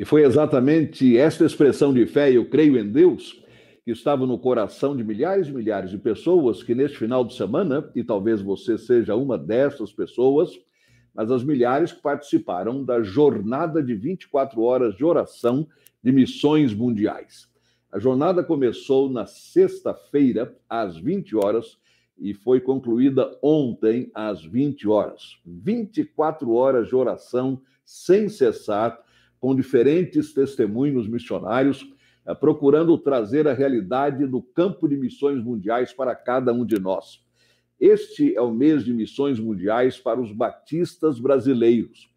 E foi exatamente esta expressão de fé, eu creio em Deus, que estava no coração de milhares e milhares de pessoas que neste final de semana, e talvez você seja uma dessas pessoas, mas as milhares que participaram da jornada de 24 horas de oração de missões mundiais. A jornada começou na sexta-feira, às 20 horas, e foi concluída ontem, às 20 horas. 24 horas de oração sem cessar, com diferentes testemunhos missionários, eh, procurando trazer a realidade do campo de missões mundiais para cada um de nós. Este é o mês de missões mundiais para os batistas brasileiros.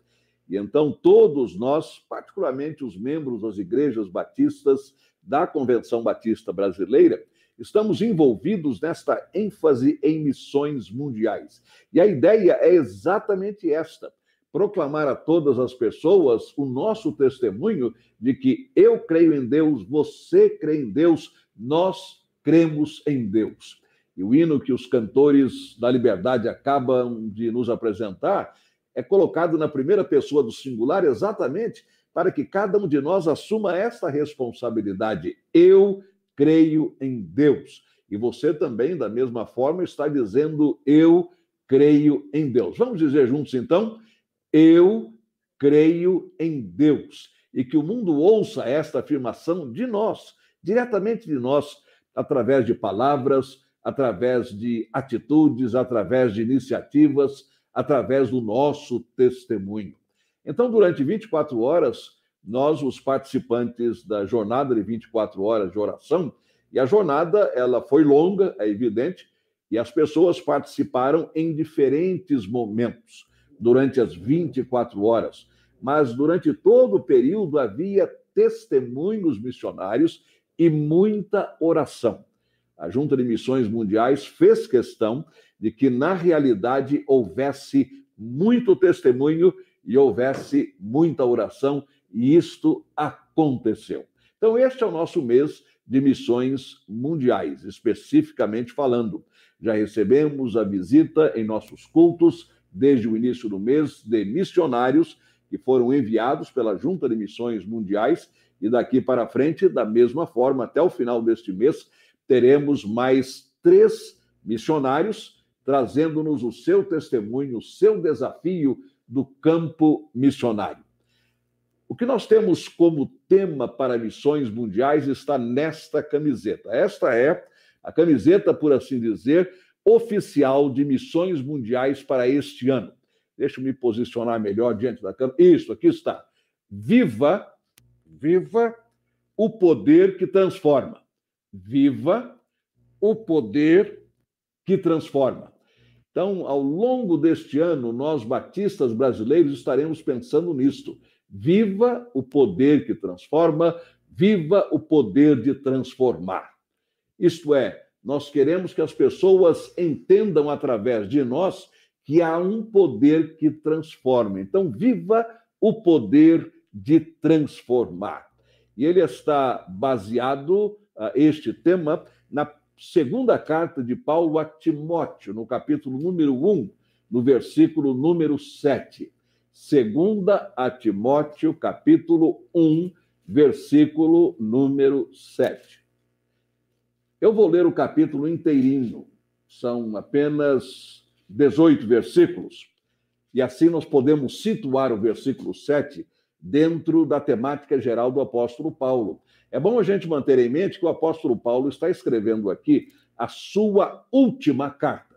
E então todos nós, particularmente os membros das igrejas batistas da Convenção Batista Brasileira, estamos envolvidos nesta ênfase em missões mundiais. E a ideia é exatamente esta: proclamar a todas as pessoas o nosso testemunho de que eu creio em Deus, você crê em Deus, nós cremos em Deus. E o hino que os cantores da liberdade acabam de nos apresentar é colocado na primeira pessoa do singular exatamente para que cada um de nós assuma esta responsabilidade. Eu creio em Deus. E você também, da mesma forma, está dizendo: Eu creio em Deus. Vamos dizer juntos, então: Eu creio em Deus. E que o mundo ouça esta afirmação de nós, diretamente de nós, através de palavras, através de atitudes, através de iniciativas, através do nosso testemunho. Então, durante 24 horas, nós, os participantes da jornada de 24 horas de oração, e a jornada ela foi longa, é evidente, e as pessoas participaram em diferentes momentos durante as 24 horas, mas durante todo o período havia testemunhos missionários e muita oração a Junta de Missões Mundiais fez questão de que, na realidade, houvesse muito testemunho e houvesse muita oração, e isto aconteceu. Então, este é o nosso mês de missões mundiais, especificamente falando. Já recebemos a visita em nossos cultos, desde o início do mês, de missionários que foram enviados pela Junta de Missões Mundiais, e daqui para frente, da mesma forma, até o final deste mês, teremos mais três missionários trazendo-nos o seu testemunho, o seu desafio do campo missionário. O que nós temos como tema para missões mundiais está nesta camiseta. Esta é a camiseta, por assim dizer, oficial de missões mundiais para este ano. Deixa eu me posicionar melhor diante da câmera. Isso, aqui está. Viva, viva o poder que transforma viva o poder que transforma. Então, ao longo deste ano, nós batistas brasileiros estaremos pensando nisto. Viva o poder que transforma, viva o poder de transformar. Isto é, nós queremos que as pessoas entendam através de nós que há um poder que transforma. Então, viva o poder de transformar. E ele está baseado este tema na segunda carta de Paulo a Timóteo, no capítulo número 1, no versículo número 7. Segunda a Timóteo, capítulo 1, versículo número 7. Eu vou ler o capítulo inteirinho, são apenas 18 versículos, e assim nós podemos situar o versículo 7 dentro da temática geral do apóstolo Paulo. É bom a gente manter em mente que o apóstolo Paulo está escrevendo aqui a sua última carta.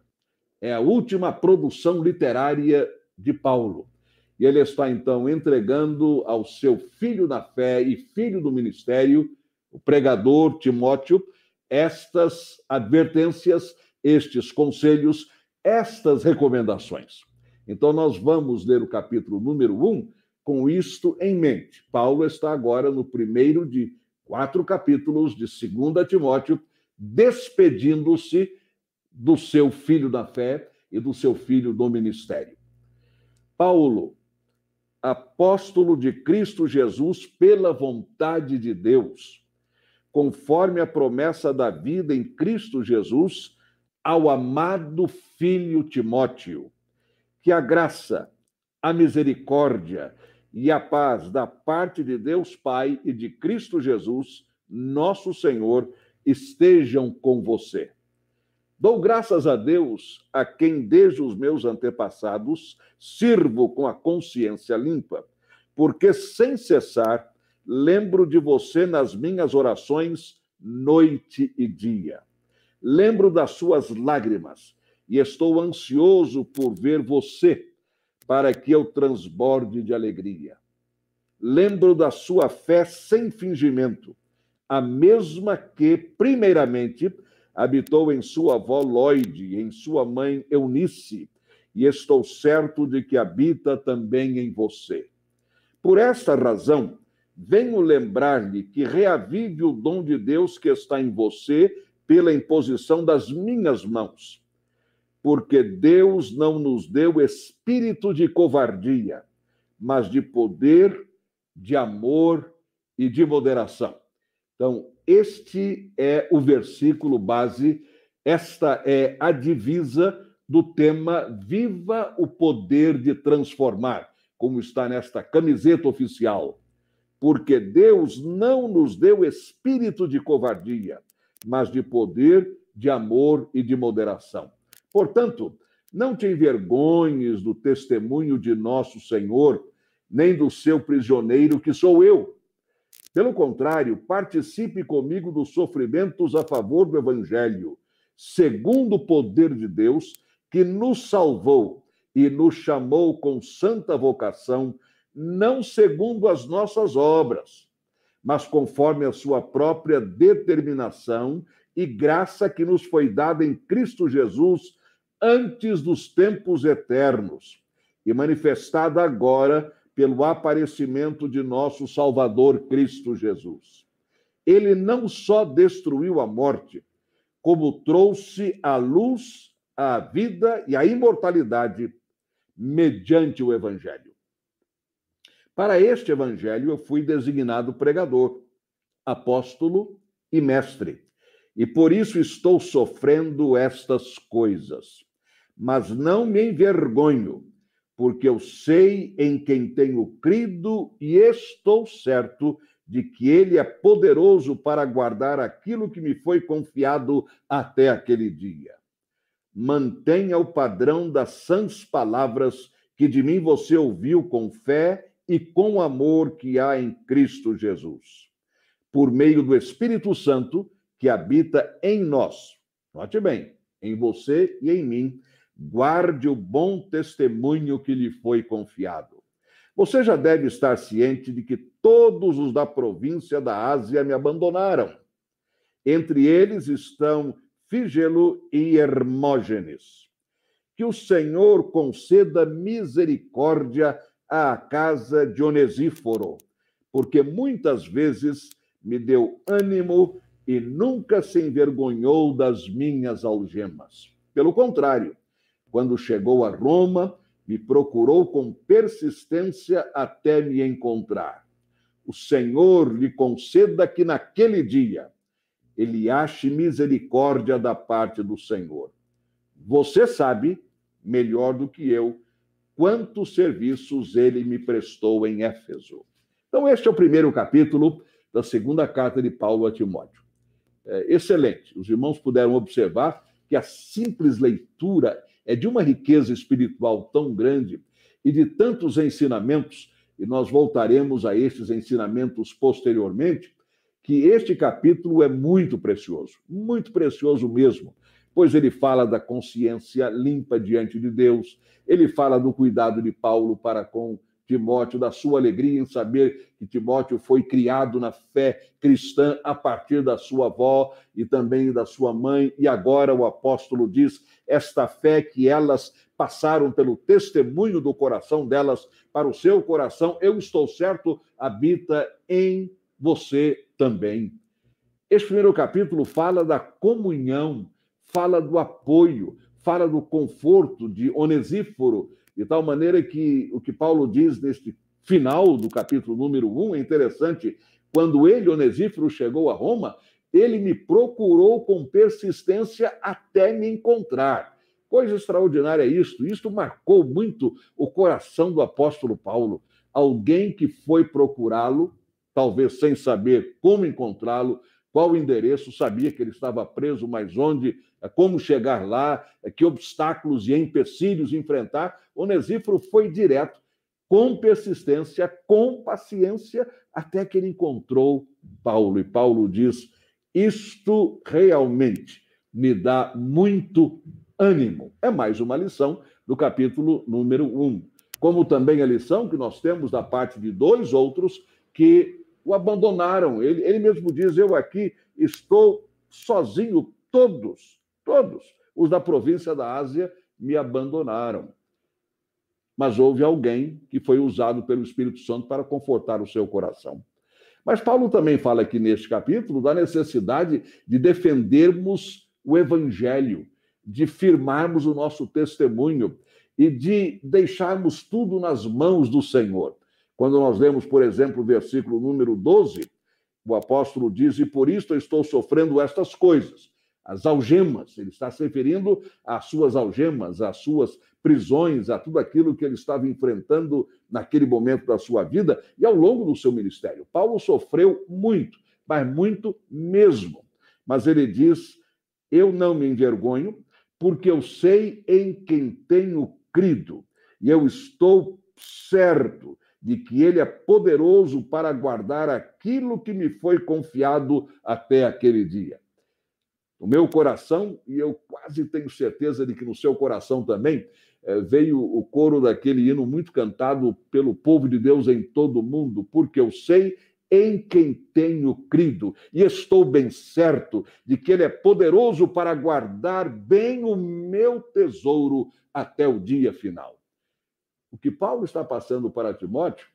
É a última produção literária de Paulo. E ele está então entregando ao seu filho na fé e filho do ministério, o pregador Timóteo, estas advertências, estes conselhos, estas recomendações. Então, nós vamos ler o capítulo número 1 com isto em mente. Paulo está agora no primeiro de quatro capítulos de 2 Timóteo, despedindo-se do seu filho da fé e do seu filho do ministério. Paulo, apóstolo de Cristo Jesus pela vontade de Deus, conforme a promessa da vida em Cristo Jesus, ao amado filho Timóteo, que a graça, a misericórdia e a paz da parte de Deus Pai e de Cristo Jesus, nosso Senhor, estejam com você. Dou graças a Deus, a quem desde os meus antepassados sirvo com a consciência limpa, porque sem cessar lembro de você nas minhas orações noite e dia. Lembro das suas lágrimas e estou ansioso por ver você para que eu transborde de alegria. Lembro da sua fé sem fingimento, a mesma que, primeiramente, habitou em sua avó Lloyd, em sua mãe Eunice, e estou certo de que habita também em você. Por esta razão, venho lembrar-lhe que reavive o dom de Deus que está em você pela imposição das minhas mãos porque Deus não nos deu espírito de covardia, mas de poder, de amor e de moderação. Então, este é o versículo base, esta é a divisa do tema Viva o Poder de Transformar, como está nesta camiseta oficial. Porque Deus não nos deu espírito de covardia, mas de poder, de amor e de moderação. Portanto, não te envergonhes do testemunho de nosso Senhor, nem do seu prisioneiro, que sou eu. Pelo contrário, participe comigo dos sofrimentos a favor do Evangelho, segundo o poder de Deus, que nos salvou e nos chamou com santa vocação, não segundo as nossas obras, mas conforme a sua própria determinação e graça que nos foi dada em Cristo Jesus antes dos tempos eternos e manifestada agora pelo aparecimento de nosso Salvador Cristo Jesus. Ele não só destruiu a morte, como trouxe a luz, a vida e a imortalidade mediante o Evangelho. Para este Evangelho, eu fui designado pregador, apóstolo e mestre, e por isso estou sofrendo estas coisas mas não me envergonho, porque eu sei em quem tenho crido e estou certo de que ele é poderoso para guardar aquilo que me foi confiado até aquele dia. Mantenha o padrão das sãs palavras que de mim você ouviu com fé e com amor que há em Cristo Jesus. Por meio do Espírito Santo que habita em nós. Note bem, em você e em mim, guarde o bom testemunho que lhe foi confiado. Você já deve estar ciente de que todos os da província da Ásia me abandonaram. Entre eles estão Fígelo e Hermógenes. Que o Senhor conceda misericórdia à casa de Onesíforo, porque muitas vezes me deu ânimo e nunca se envergonhou das minhas algemas. Pelo contrário, quando chegou a Roma, me procurou com persistência até me encontrar. O Senhor lhe conceda que naquele dia ele ache misericórdia da parte do Senhor. Você sabe, melhor do que eu, quantos serviços ele me prestou em Éfeso. Então, este é o primeiro capítulo da segunda carta de Paulo a Timóteo. É excelente. Os irmãos puderam observar que a simples leitura é de uma riqueza espiritual tão grande e de tantos ensinamentos, e nós voltaremos a estes ensinamentos posteriormente, que este capítulo é muito precioso, muito precioso mesmo, pois ele fala da consciência limpa diante de Deus, ele fala do cuidado de Paulo para com Timóteo, da sua alegria em saber que Timóteo foi criado na fé cristã a partir da sua avó e também da sua mãe, e agora o apóstolo diz esta fé que elas passaram pelo testemunho do coração delas para o seu coração, eu estou certo, habita em você também. Este primeiro capítulo fala da comunhão, fala do apoio, fala do conforto de Onesíforo, de tal maneira que o que Paulo diz neste final do capítulo número 1 é interessante. Quando ele, Onesíforo, chegou a Roma, ele me procurou com persistência até me encontrar. Coisa extraordinária é isto. Isto marcou muito o coração do apóstolo Paulo. alguém que foi procurá-lo, talvez sem saber como encontrá-lo, qual o endereço, sabia que ele estava preso, mas onde, como chegar lá, que obstáculos e empecilhos enfrentar. Onesíforo foi direto, com persistência, com paciência, até que ele encontrou Paulo. E Paulo diz: Isto realmente me dá muito ânimo. É mais uma lição do capítulo número 1. Como também a lição que nós temos da parte de dois outros que o abandonaram. Ele, ele mesmo diz: Eu aqui estou sozinho, todos, todos os da província da Ásia me abandonaram. Mas houve alguém que foi usado pelo Espírito Santo para confortar o seu coração. Mas Paulo também fala aqui neste capítulo da necessidade de defendermos o evangelho, de firmarmos o nosso testemunho e de deixarmos tudo nas mãos do Senhor. Quando nós lemos, por exemplo, o versículo número 12, o apóstolo diz: E por isto estou sofrendo estas coisas. As algemas, ele está se referindo às suas algemas, às suas prisões, a tudo aquilo que ele estava enfrentando naquele momento da sua vida e ao longo do seu ministério. Paulo sofreu muito, mas muito mesmo. Mas ele diz: Eu não me envergonho, porque eu sei em quem tenho crido, e eu estou certo de que ele é poderoso para guardar aquilo que me foi confiado até aquele dia. O meu coração, e eu quase tenho certeza de que no seu coração também, eh, veio o coro daquele hino muito cantado pelo povo de Deus em todo o mundo, porque eu sei em quem tenho crido, e estou bem certo de que Ele é poderoso para guardar bem o meu tesouro até o dia final. O que Paulo está passando para Timóteo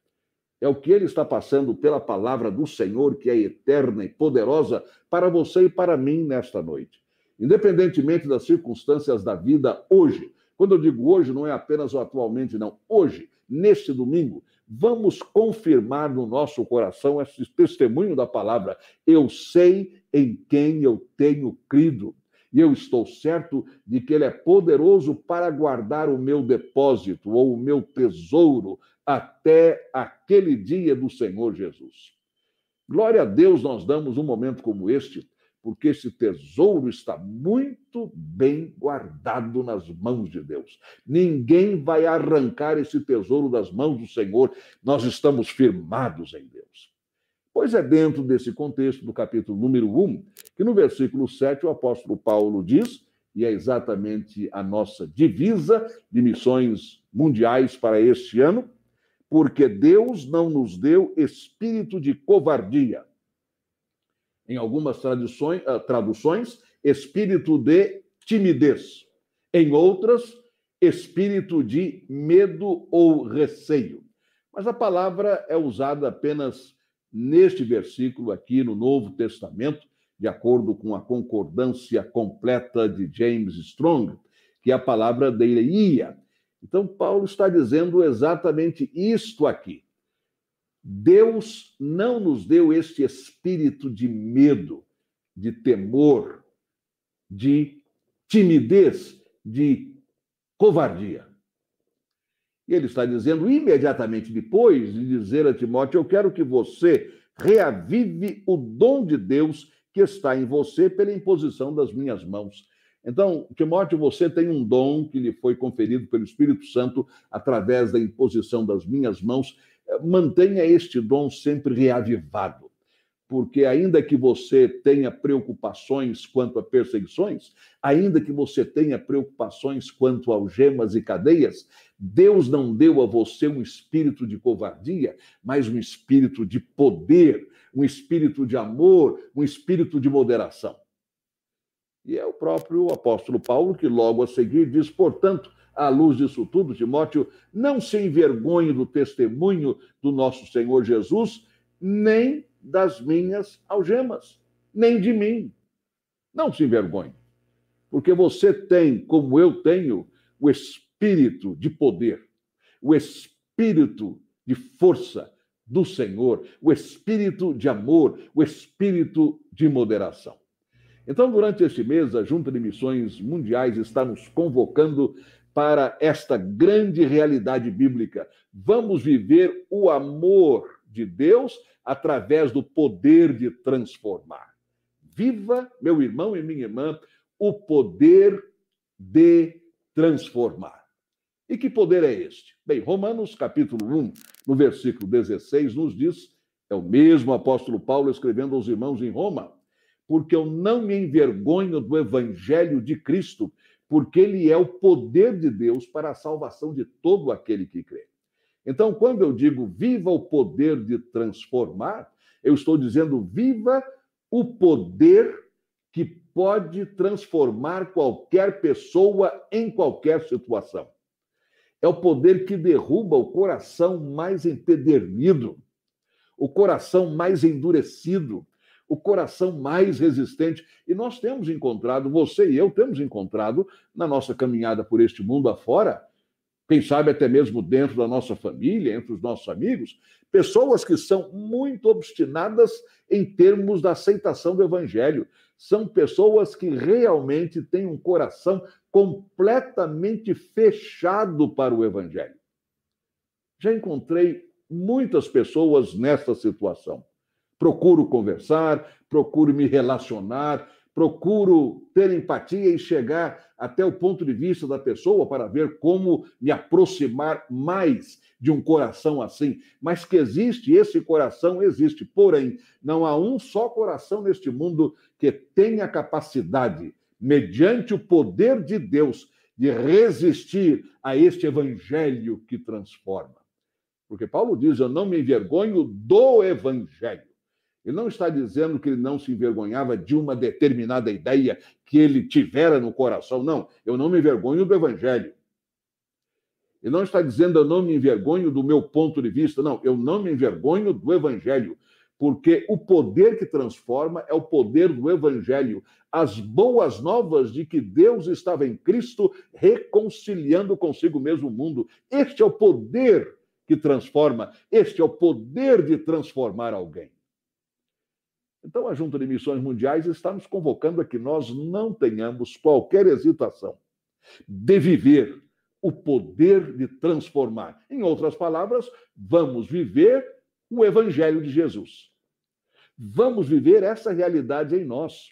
é o que ele está passando pela palavra do Senhor, que é eterna e poderosa para você e para mim nesta noite. Independentemente das circunstâncias da vida hoje, quando eu digo hoje, não é apenas o atualmente, não. Hoje, neste domingo, vamos confirmar no nosso coração esse testemunho da palavra. Eu sei em quem eu tenho crido e eu estou certo de que Ele é poderoso para guardar o meu depósito ou o meu tesouro até aquele dia do Senhor Jesus. Glória a Deus, nós damos um momento como este, porque esse tesouro está muito bem guardado nas mãos de Deus. Ninguém vai arrancar esse tesouro das mãos do Senhor, nós estamos firmados em Deus. Pois é dentro desse contexto do capítulo número 1 que no versículo 7 o apóstolo Paulo diz, e é exatamente a nossa divisa de missões mundiais para este ano, porque Deus não nos deu espírito de covardia. Em algumas traduções, ah, traduções espírito de timidez. Em outras, espírito de medo ou receio. Mas a palavra é usada apenas neste versículo aqui no Novo Testamento, de acordo com a concordância completa de James Strong, que é a palavra deileia. Então, Paulo está dizendo exatamente isto aqui. Deus não nos deu este espírito de medo, de temor, de timidez, de covardia. Ele está dizendo imediatamente depois de dizer a Timóteo: Eu quero que você reavive o dom de Deus que está em você pela imposição das minhas mãos. Então, Timóteo, você tem um dom que lhe foi conferido pelo Espírito Santo através da imposição das minhas mãos. Mantenha este dom sempre reavivado porque ainda que você tenha preocupações quanto a perseguições, ainda que você tenha preocupações quanto a algemas e cadeias, Deus não deu a você um espírito de covardia, mas um espírito de poder, um espírito de amor, um espírito de moderação. E é o próprio apóstolo Paulo que logo a seguir diz, portanto, à luz disso tudo, Timóteo, não se envergonhe do testemunho do nosso Senhor Jesus, nem das minhas algemas, nem de mim. Não se envergonhe, porque você tem, como eu tenho, o espírito de poder, o espírito de força do Senhor, o espírito de amor, o espírito de moderação. Então, durante este mês, a Junta de Missões Mundiais está nos convocando para esta grande realidade bíblica. Vamos viver o amor de Deus através do poder de transformar. Viva, meu irmão e minha irmã, o poder de transformar. E que poder é este? Bem, Romanos capítulo 1, no versículo 16, nos diz, é o mesmo apóstolo Paulo escrevendo aos irmãos em Roma, porque eu não me envergonho do evangelho de Cristo, porque ele é o poder de Deus para a salvação de todo aquele que crê. Então, quando eu digo viva o poder de transformar, eu estou dizendo viva o poder que pode transformar qualquer pessoa em qualquer situação. É o poder que derruba o coração mais empedernido, o coração mais endurecido, o coração mais resistente. E nós temos encontrado, você e eu temos encontrado, na nossa caminhada por este mundo afora, quem sabe até mesmo dentro da nossa família, entre os nossos amigos, pessoas que são muito obstinadas em termos da aceitação do evangelho. São pessoas que realmente têm um coração completamente fechado para o evangelho. Já encontrei muitas pessoas nessa situação. Procuro conversar, procuro me relacionar, procuro ter empatia e chegar até o ponto de vista da pessoa para ver como me aproximar mais de um coração assim. Mas que existe, esse coração existe. Porém, não há um só coração neste mundo que tenha capacidade, mediante o poder de Deus, de resistir a este evangelho que transforma. Porque Paulo diz: Eu não me envergonho do evangelho. Ele não está dizendo que ele não se envergonhava de uma determinada ideia que ele tivera no coração. Não, eu não me envergonho do Evangelho. Ele não está dizendo eu não me envergonho do meu ponto de vista. Não, eu não me envergonho do Evangelho. Porque o poder que transforma é o poder do Evangelho. As boas novas de que Deus estava em Cristo reconciliando consigo mesmo o mundo. Este é o poder que transforma. Este é o poder de transformar alguém. Então, a Junta de Missões Mundiais está nos convocando a que nós não tenhamos qualquer hesitação de viver o poder de transformar. Em outras palavras, vamos viver o Evangelho de Jesus. Vamos viver essa realidade em nós.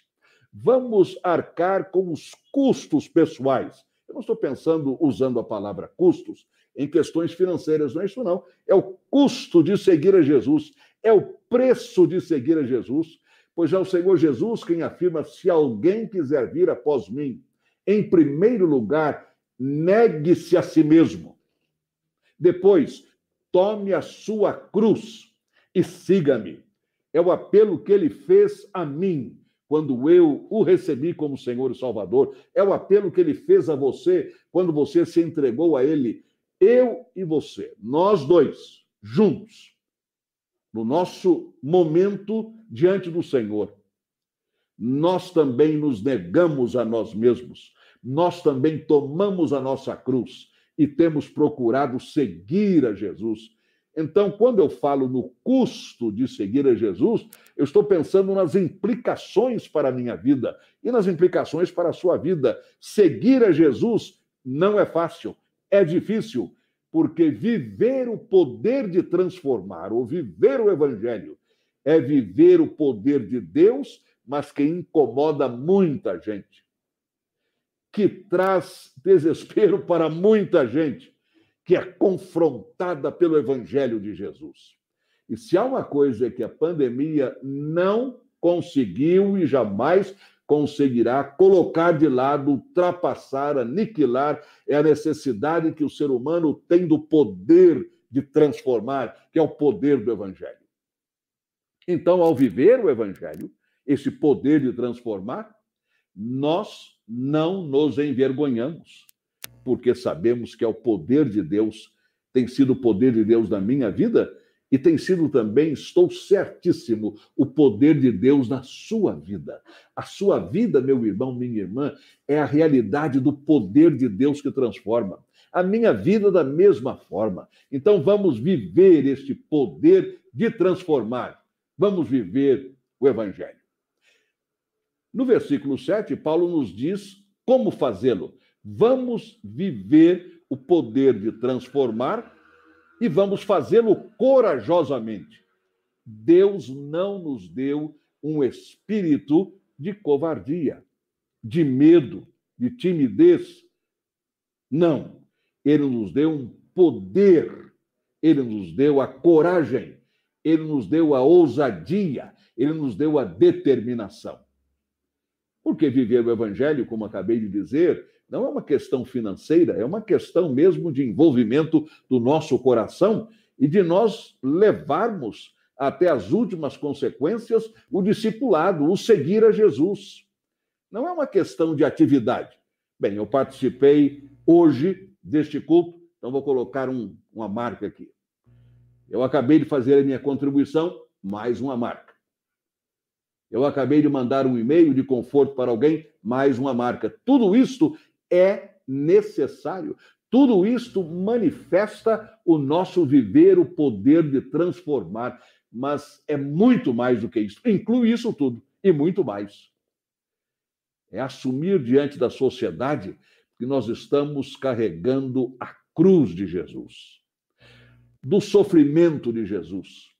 Vamos arcar com os custos pessoais. Eu não estou pensando, usando a palavra custos, em questões financeiras, não é isso, não. É o custo de seguir a Jesus, é o preço de seguir a Jesus, pois é o Senhor Jesus quem afirma: se alguém quiser vir após mim, em primeiro lugar, negue-se a si mesmo. Depois, tome a sua cruz e siga-me. É o apelo que ele fez a mim quando eu o recebi como Senhor e Salvador. É o apelo que ele fez a você quando você se entregou a ele. Eu e você, nós dois, juntos, no nosso momento diante do Senhor, nós também nos negamos a nós mesmos, nós também tomamos a nossa cruz e temos procurado seguir a Jesus. Então, quando eu falo no custo de seguir a Jesus, eu estou pensando nas implicações para a minha vida e nas implicações para a sua vida. Seguir a Jesus não é fácil, é difícil, porque viver o poder de transformar, ou viver o evangelho, é viver o poder de Deus, mas que incomoda muita gente, que traz desespero para muita gente, que é confrontada pelo evangelho de Jesus. E se há uma coisa que a pandemia não conseguiu e jamais conseguirá colocar de lado, ultrapassar, aniquilar, é a necessidade que o ser humano tem do poder de transformar, que é o poder do Evangelho. Então, ao viver o Evangelho, esse poder de transformar, nós não nos envergonhamos, porque sabemos que é o poder de Deus, tem sido o poder de Deus na minha vida e tem sido também, estou certíssimo, o poder de Deus na sua vida. A sua vida, meu irmão, minha irmã, é a realidade do poder de Deus que transforma. A minha vida da mesma forma. Então vamos viver este poder de transformar. Vamos viver o evangelho. No versículo 7, Paulo nos diz como fazê-lo. Vamos viver o poder de transformar e vamos fazê-lo corajosamente. Deus não nos deu um espírito de covardia, de medo, de timidez. Não. Ele nos deu um poder, ele nos deu a coragem, ele nos deu a ousadia, ele nos deu a determinação. Porque viver o evangelho, como acabei de dizer, não é uma questão financeira, é uma questão mesmo de envolvimento do nosso coração e de nós levarmos até as últimas consequências o discipulado, o seguir a Jesus. Não é uma questão de atividade. Bem, eu participei hoje deste culto, então vou colocar um, uma marca aqui. Eu acabei de fazer a minha contribuição, mais uma marca. Eu acabei de mandar um e-mail de conforto para alguém, mais uma marca. Tudo isto é necessário. Tudo isto manifesta o nosso viver, o poder de transformar mas é muito mais do que isso. Inclui isso tudo e muito mais. É assumir diante da sociedade que nós estamos carregando a cruz de Jesus, do sofrimento de Jesus,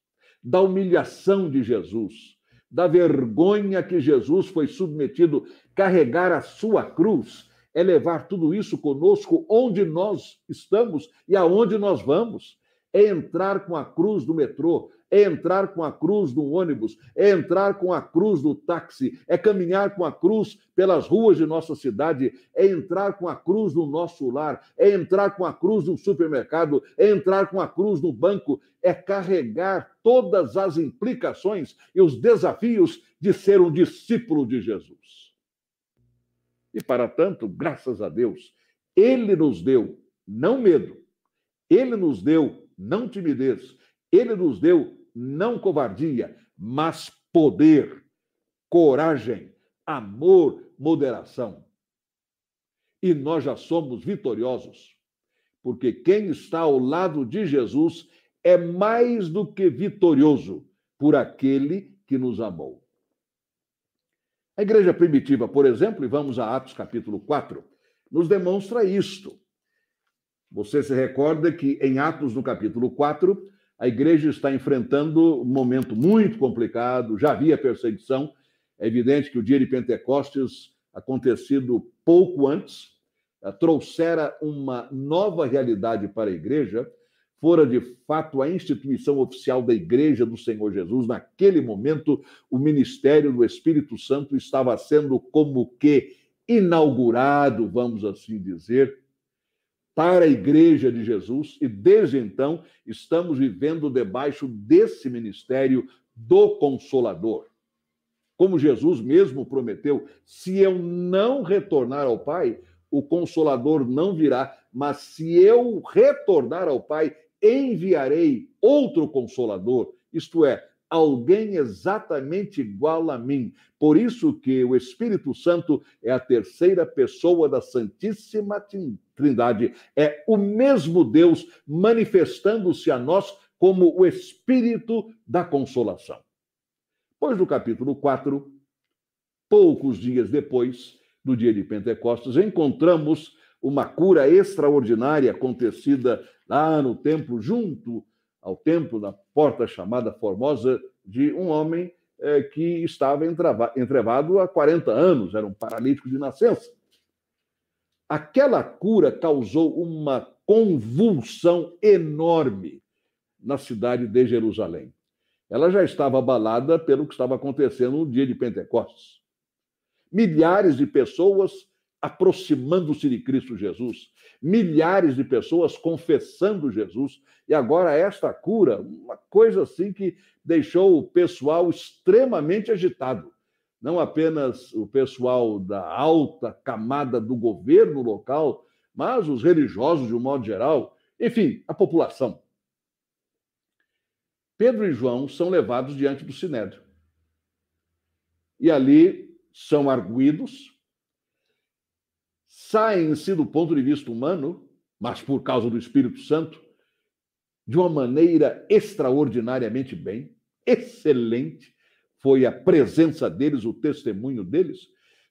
da humilhação de Jesus, da vergonha que Jesus foi submetido, carregar a sua cruz é levar tudo isso conosco onde nós estamos e aonde nós vamos. É entrar com a cruz do metrô, é entrar com a cruz no ônibus, é entrar com a cruz no táxi, é caminhar com a cruz pelas ruas de nossa cidade, é entrar com a cruz no nosso lar, é entrar com a cruz no supermercado, é entrar com a cruz no banco, é carregar todas as implicações e os desafios de ser um discípulo de Jesus. E para tanto, graças a Deus, ele nos deu não medo, ele nos deu não timidez, ele nos deu não covardia, mas poder, coragem, amor, moderação. E nós já somos vitoriosos, porque quem está ao lado de Jesus é mais do que vitorioso por aquele que nos amou. A igreja primitiva, por exemplo, e vamos a Atos capítulo 4, nos demonstra isto. Você se recorda que em Atos, no capítulo 4, a igreja está enfrentando um momento muito complicado, já havia perseguição. É evidente que o dia de Pentecostes, acontecido pouco antes, trouxera uma nova realidade para a igreja, fora de fato a instituição oficial da Igreja do Senhor Jesus. Naquele momento, o ministério do Espírito Santo estava sendo como que inaugurado, vamos assim dizer, para a Igreja de Jesus e desde então estamos vivendo debaixo desse ministério do Consolador. Como Jesus mesmo prometeu, se eu não retornar ao Pai, o Consolador não virá, mas se eu retornar ao Pai, enviarei outro Consolador, isto é, alguém exatamente igual a mim. Por isso que o Espírito Santo é a terceira pessoa da Santíssima Trindade. É o mesmo Deus manifestando-se a nós como o Espírito da consolação. Pois no capítulo 4, poucos dias depois do dia de Pentecostes, encontramos uma cura extraordinária acontecida lá no templo, junto ao templo, na porta chamada Formosa, de um homem eh, que estava entrevado há 40 anos, era um paralítico de nascença. Aquela cura causou uma convulsão enorme na cidade de Jerusalém. Ela já estava abalada pelo que estava acontecendo no dia de Pentecostes. Milhares de pessoas aproximando-se de Cristo Jesus, milhares de pessoas confessando Jesus, e agora esta cura, uma coisa assim que deixou o pessoal extremamente agitado. Não apenas o pessoal da alta camada do governo local, mas os religiosos de um modo geral, enfim, a população. Pedro e João são levados diante do sinédrio. E ali são arguídos, saem-se do ponto de vista humano, mas por causa do Espírito Santo, de uma maneira extraordinariamente bem, excelente, foi a presença deles, o testemunho deles,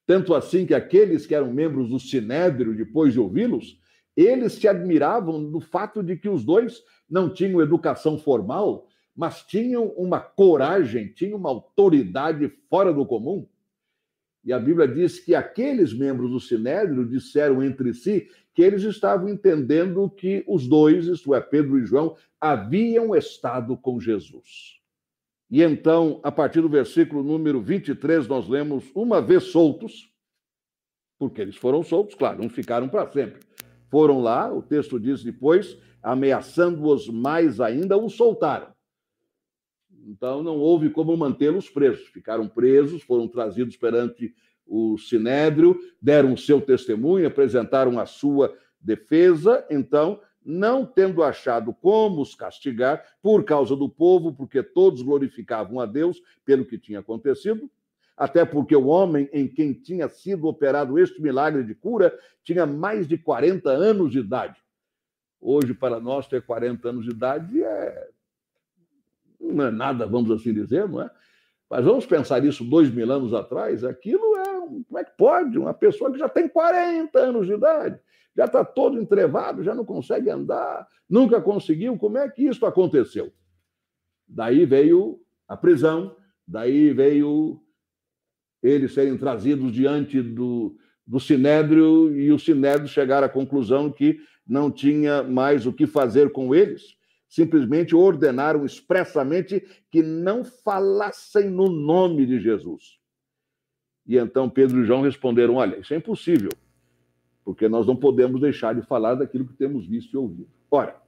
tanto assim que aqueles que eram membros do Sinédrio, depois de ouvi-los, Eles se admiravam do fato de que os dois não tinham educação formal, mas tinham uma coragem, tinham uma autoridade fora do comum. E a Bíblia diz que aqueles membros do Sinédrio disseram entre si que eles estavam entendendo que os dois, isto é, Pedro e João, haviam estado com Jesus. E então, a partir do versículo número 23, nós lemos: Uma vez soltos, porque eles foram soltos, claro, não ficaram para sempre. Foram lá, o texto diz depois, ameaçando-os mais ainda, os soltaram. Então, não houve como mantê-los presos. Ficaram presos, foram trazidos perante o sinédrio, deram o seu testemunho, apresentaram a sua defesa. Então, não tendo achado como os castigar por causa do povo, porque todos glorificavam a Deus pelo que tinha acontecido, até porque o homem em quem tinha sido operado este milagre de cura tinha mais de 40 anos de idade. Hoje, para nós, ter 40 anos de idade é... não é nada, vamos assim dizer, não é? Mas vamos pensar isso dois mil anos atrás, aquilo é. Como é que pode? Uma pessoa que já tem 40 anos de idade já está todo entrevado, já não consegue andar, nunca conseguiu. Como é que isso aconteceu? Daí veio a prisão, daí veio eles serem trazidos diante do, do Sinédrio e o Sinédrio chegar à conclusão que não tinha mais o que fazer com eles. Simplesmente ordenaram expressamente que não falassem no nome de Jesus. E então Pedro e João responderam: Olha, isso é impossível porque nós não podemos deixar de falar daquilo que temos visto e ouvido. Ora,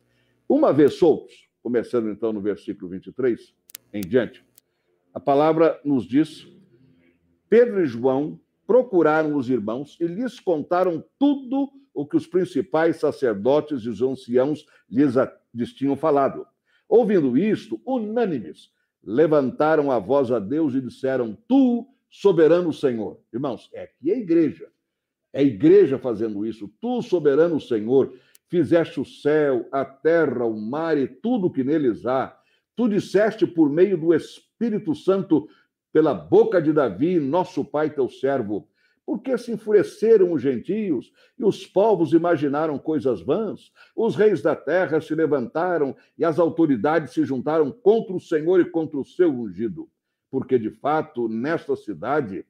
uma vez soltos, começando então no versículo 23 em diante, a palavra nos diz: Pedro e João procuraram os irmãos e lhes contaram tudo o que os principais sacerdotes e os anciãos lhes, lhes tinham falado. Ouvindo isto, unânimes, levantaram a voz a Deus e disseram: Tu, soberano Senhor. Irmãos, é aqui a igreja é a igreja fazendo isso. Tu, soberano Senhor, fizeste o céu, a terra, o mar e tudo que neles há. Tu disseste por meio do Espírito Santo, pela boca de Davi, nosso pai, teu servo. Porque se enfureceram os gentios e os povos imaginaram coisas vãs? Os reis da terra se levantaram e as autoridades se juntaram contra o Senhor e contra o seu ungido. Porque, de fato, nesta cidade,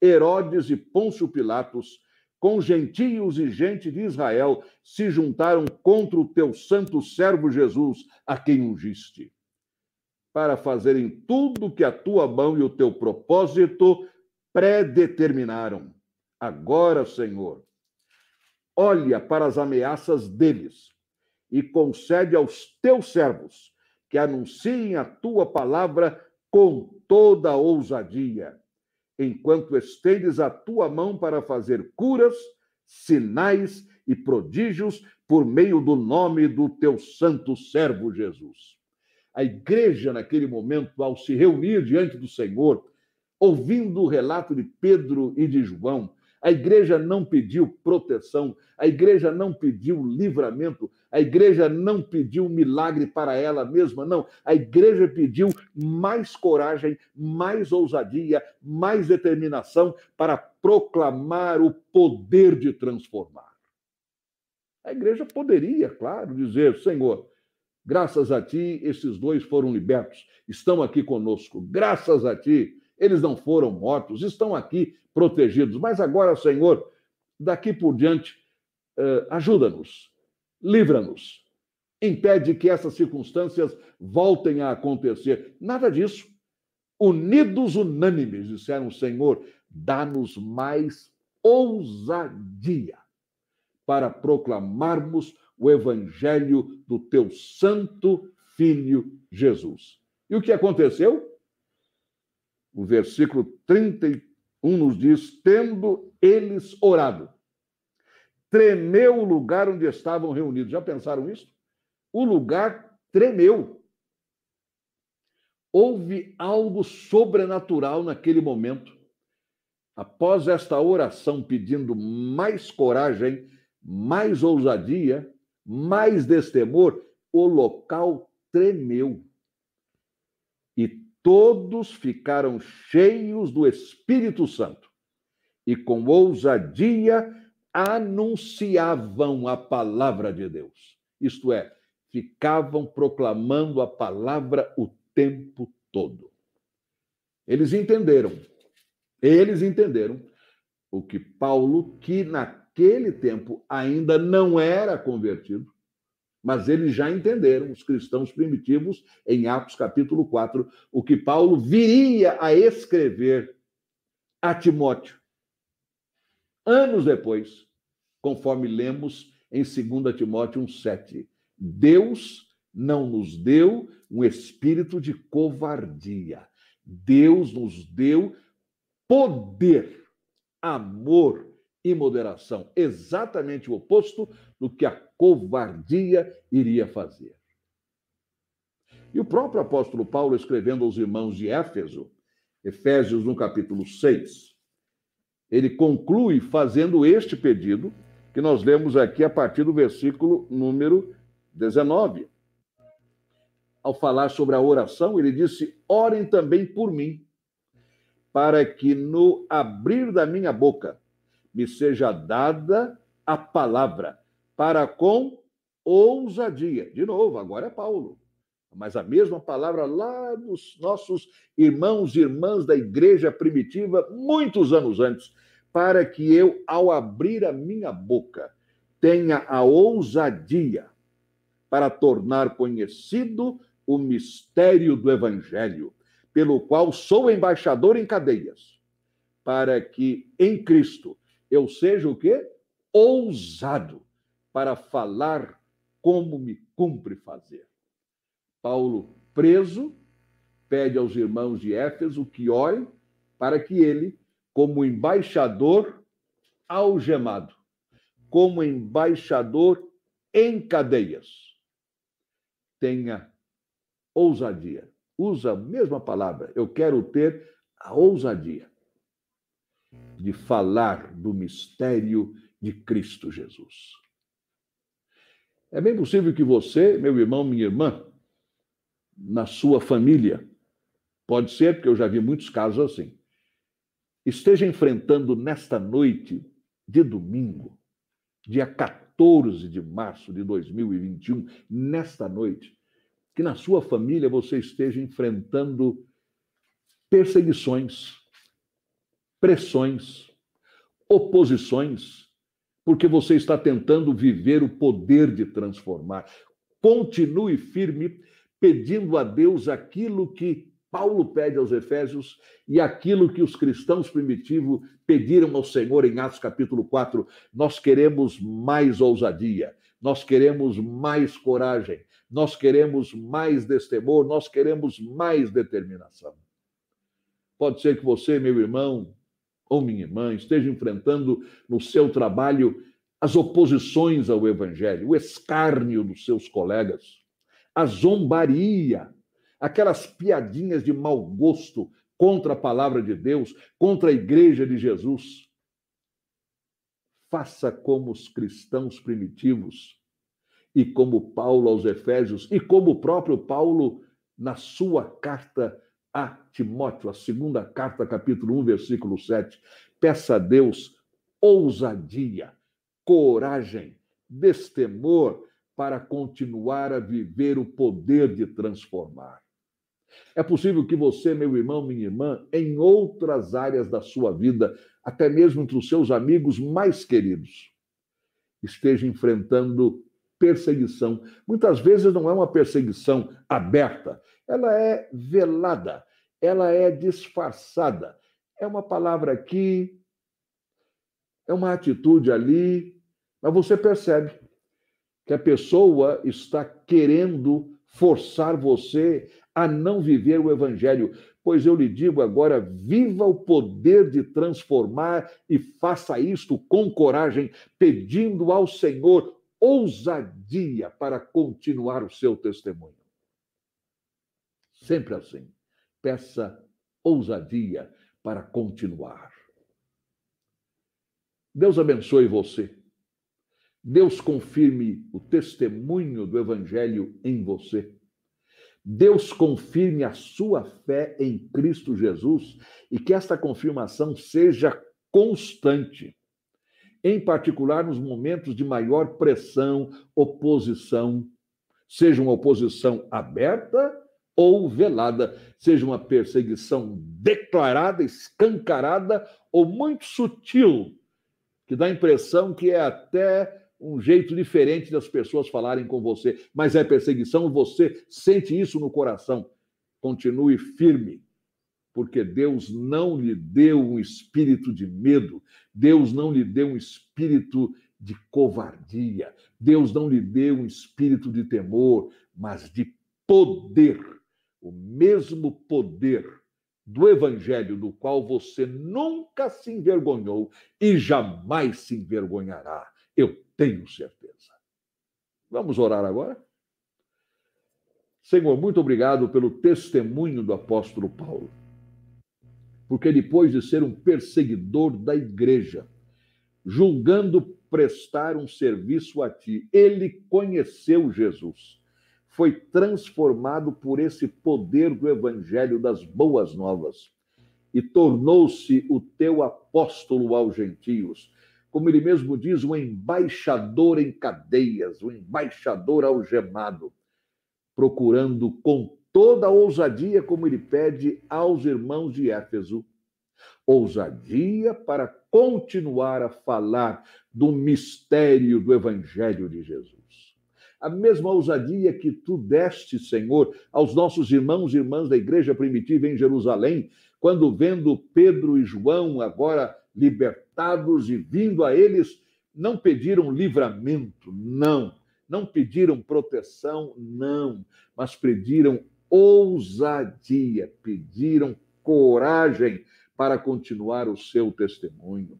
Herodes e Pôncio Pilatos com gentios e gente de Israel, se juntaram contra o teu santo servo Jesus, a quem ungiste, para fazerem tudo que a tua mão e o teu propósito predeterminaram. Agora, Senhor, olha para as ameaças deles e concede aos teus servos que anunciem a tua palavra com toda a ousadia enquanto estendes a tua mão para fazer curas, sinais e prodígios por meio do nome do teu santo servo Jesus. A igreja, naquele momento, ao se reunir diante do Senhor, ouvindo o relato de Pedro e de João, a igreja não pediu proteção, a igreja não pediu livramento, a igreja não pediu milagre para ela mesma, não. A igreja pediu mais coragem, mais ousadia, mais determinação para proclamar o poder de transformar. A igreja poderia, claro, dizer: Senhor, graças a ti, esses dois foram libertos, estão aqui conosco, graças a ti eles não foram mortos, estão aqui protegidos. Mas agora, Senhor, daqui por diante, uh, ajuda-nos, livra-nos, impede que essas circunstâncias voltem a acontecer. Nada disso. Unidos, unânimes, disseram: Senhor, dá-nos mais ousadia para proclamarmos o evangelho do teu santo filho Jesus. E o que aconteceu? O versículo 31 nos diz: tendo eles orado, tremeu o lugar onde estavam reunidos. Já pensaram isso? O lugar tremeu. Houve algo sobrenatural naquele momento. Após esta oração pedindo mais coragem, mais ousadia, mais destemor, o local tremeu. Todos ficaram cheios do Espírito Santo e com ousadia anunciavam a palavra de Deus. Isto é, ficavam proclamando a palavra o tempo todo. Eles entenderam, eles entenderam o que Paulo, que naquele tempo ainda não era convertido, mas eles já entenderam, os cristãos primitivos, em Atos capítulo 4, o que Paulo viria a escrever a Timóteo. Anos depois, conforme lemos em 2 Timóteo 1,7. Deus não nos deu um espírito de covardia. Deus nos deu poder, amor e moderação. Exatamente o oposto do que a covardia iria fazer. E o próprio apóstolo Paulo, escrevendo aos irmãos de Éfeso, Efésios no capítulo 6, ele conclui fazendo este pedido, que nós lemos aqui a partir do versículo número 19. Ao falar sobre a oração, ele disse: Orem também por mim, para que no abrir da minha boca me seja dada a palavra, para com ousadia. De novo, agora é Paulo. Mas a mesma palavra lá dos nossos irmãos e irmãs da igreja primitiva, muitos anos antes, para que eu, ao abrir a minha boca, tenha a ousadia para tornar conhecido o mistério do Evangelho, pelo qual sou embaixador em cadeias, para que em Cristo eu seja o quê? Ousado para falar como me cumpre fazer. Paulo, preso, pede aos irmãos de Éfeso que orem para que ele, como embaixador algemado, como embaixador em cadeias, tenha ousadia. Usa a mesma palavra. Eu quero ter a ousadia de falar do mistério de Cristo Jesus. É bem possível que você, meu irmão, minha irmã, na sua família, pode ser, porque eu já vi muitos casos assim, esteja enfrentando nesta noite de domingo, dia 14 de março de 2021, nesta noite, que na sua família você esteja enfrentando perseguições, pressões, oposições, porque você está tentando viver o poder de transformar. Continue firme, pedindo a Deus aquilo que Paulo pede aos Efésios e aquilo que os cristãos primitivos pediram ao Senhor em Atos capítulo 4. Nós queremos mais ousadia, nós queremos mais coragem, nós queremos mais destemor, nós queremos mais determinação. Pode ser que você, meu irmão ou minha irmã, esteja enfrentando no seu trabalho as oposições ao evangelho, o escárnio dos seus colegas, a zombaria, aquelas piadinhas de mau gosto contra a palavra de Deus, contra a igreja de Jesus. Faça como os cristãos primitivos e como Paulo aos Efésios e como o próprio Paulo na sua carta a Timóteo, a segunda carta, capítulo 1, versículo 7. Peça a Deus ousadia, coragem, destemor para continuar a viver o poder de transformar. É possível que você, meu irmão, minha irmã, em outras áreas da sua vida, até mesmo entre os seus amigos mais queridos, esteja enfrentando perseguição. Muitas vezes não é uma perseguição aberta, ela é velada, ela é disfarçada. É uma palavra aqui, é uma atitude ali, mas você percebe que a pessoa está querendo forçar você a não viver o evangelho. Pois eu lhe digo agora: viva o poder de transformar e faça isto com coragem, pedindo ao Senhor ousadia para continuar o seu testemunho. Sempre assim. Peça ousadia para continuar. Deus abençoe você. Deus confirme o testemunho do Evangelho em você. Deus confirme a sua fé em Cristo Jesus e que esta confirmação seja constante. em particular nos momentos de maior pressão, oposição, seja uma oposição aberta ou velada, seja uma perseguição declarada, escancarada ou muito sutil, que dá a impressão que é até um jeito diferente das pessoas falarem com você, mas é perseguição, você sente isso no coração. Continue firme, porque Deus não lhe deu um espírito de medo, Deus não lhe deu um espírito de covardia, Deus não lhe deu um espírito de temor, mas de poder, o mesmo poder do evangelho do qual você nunca se envergonhou e jamais se envergonhará. Eu tenho certeza. Vamos orar agora? Senhor, muito obrigado pelo testemunho do apóstolo Paulo. Porque depois de ser um perseguidor da igreja, julgando prestar um serviço a ti, ele conheceu Jesus. Foi transformado por esse poder do evangelho das boas novas e tornou-se o teu apóstolo aos gentios como ele mesmo diz, um embaixador em cadeias, um embaixador algemado, procurando com toda a ousadia, como ele pede aos irmãos de Éfeso, ousadia para continuar a falar do mistério do Evangelho de Jesus. A mesma ousadia que tu deste, Senhor, aos nossos irmãos e irmãs da igreja primitiva em Jerusalém, quando vendo Pedro e João agora libertados e vindo a eles, não pediram livramento, não. Não pediram proteção, não. Mas pediram ousadia, pediram coragem para continuar o seu testemunho.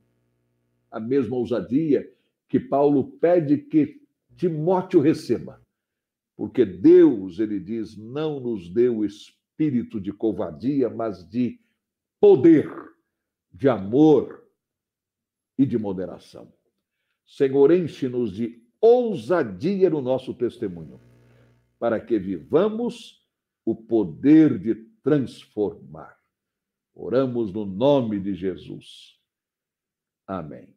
A mesma ousadia que Paulo pede que Timóteo receba. Porque Deus, ele diz, não nos deu espírito de covardia, mas de poder, de amor e de moderação. Senhor, enche-nos de ousadia no nosso testemunho, para que vivamos o poder de transformar. Oramos no nome de Jesus. Amém.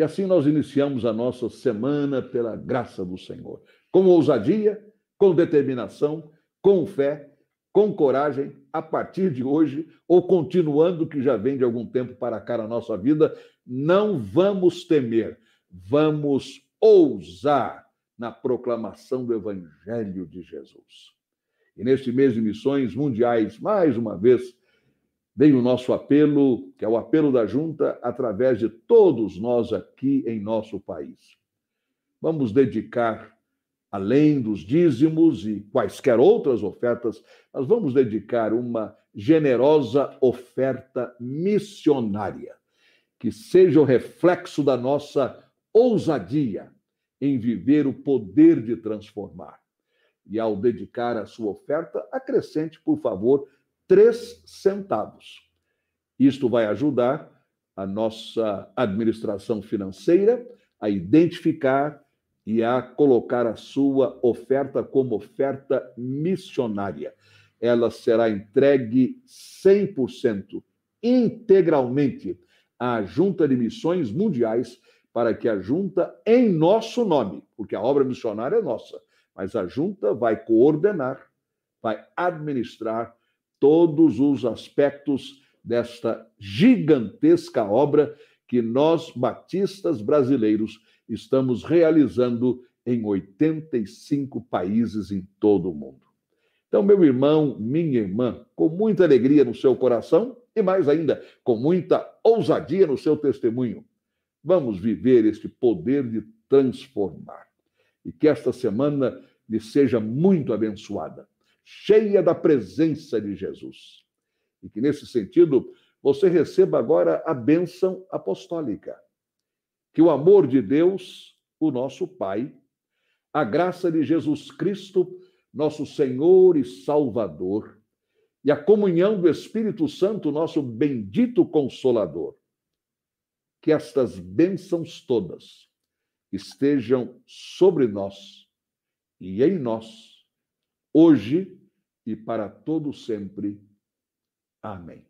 E assim nós iniciamos a nossa semana pela graça do Senhor, com ousadia, com determinação, com fé com coragem, a partir de hoje, ou continuando que já vem de algum tempo para cá na nossa vida, não vamos temer, vamos ousar na proclamação do Evangelho de Jesus. E neste mês de missões mundiais, mais uma vez, vem o nosso apelo, que é o apelo da junta, através de todos nós aqui em nosso país. Vamos dedicar além dos dízimos e quaisquer outras ofertas, nós vamos dedicar uma generosa oferta missionária, que seja o reflexo da nossa ousadia em viver o poder de transformar. E ao dedicar a sua oferta, acrescente, por favor, três centavos. Isto vai ajudar a nossa administração financeira a identificar e a colocar a sua oferta como oferta missionária. Ela será entregue 100%, integralmente, à Junta de Missões Mundiais, para que a Junta, em nosso nome, porque a obra missionária é nossa, mas a Junta vai coordenar, vai administrar todos os aspectos desta gigantesca obra que nós, batistas brasileiros, estamos realizando em 85 países em todo o mundo. Então, meu irmão, minha irmã, com muita alegria no seu coração e mais ainda, com muita ousadia no seu testemunho, vamos viver este poder de transformar. E que esta semana lhe seja muito abençoada, cheia da presença de Jesus. E que nesse sentido você receba agora a bênção apostólica que o amor de Deus, o nosso Pai, a graça de Jesus Cristo, nosso Senhor e Salvador, e a comunhão do Espírito Santo, nosso bendito Consolador, que estas bênçãos todas estejam sobre nós e em nós, hoje e para todo sempre. Amém.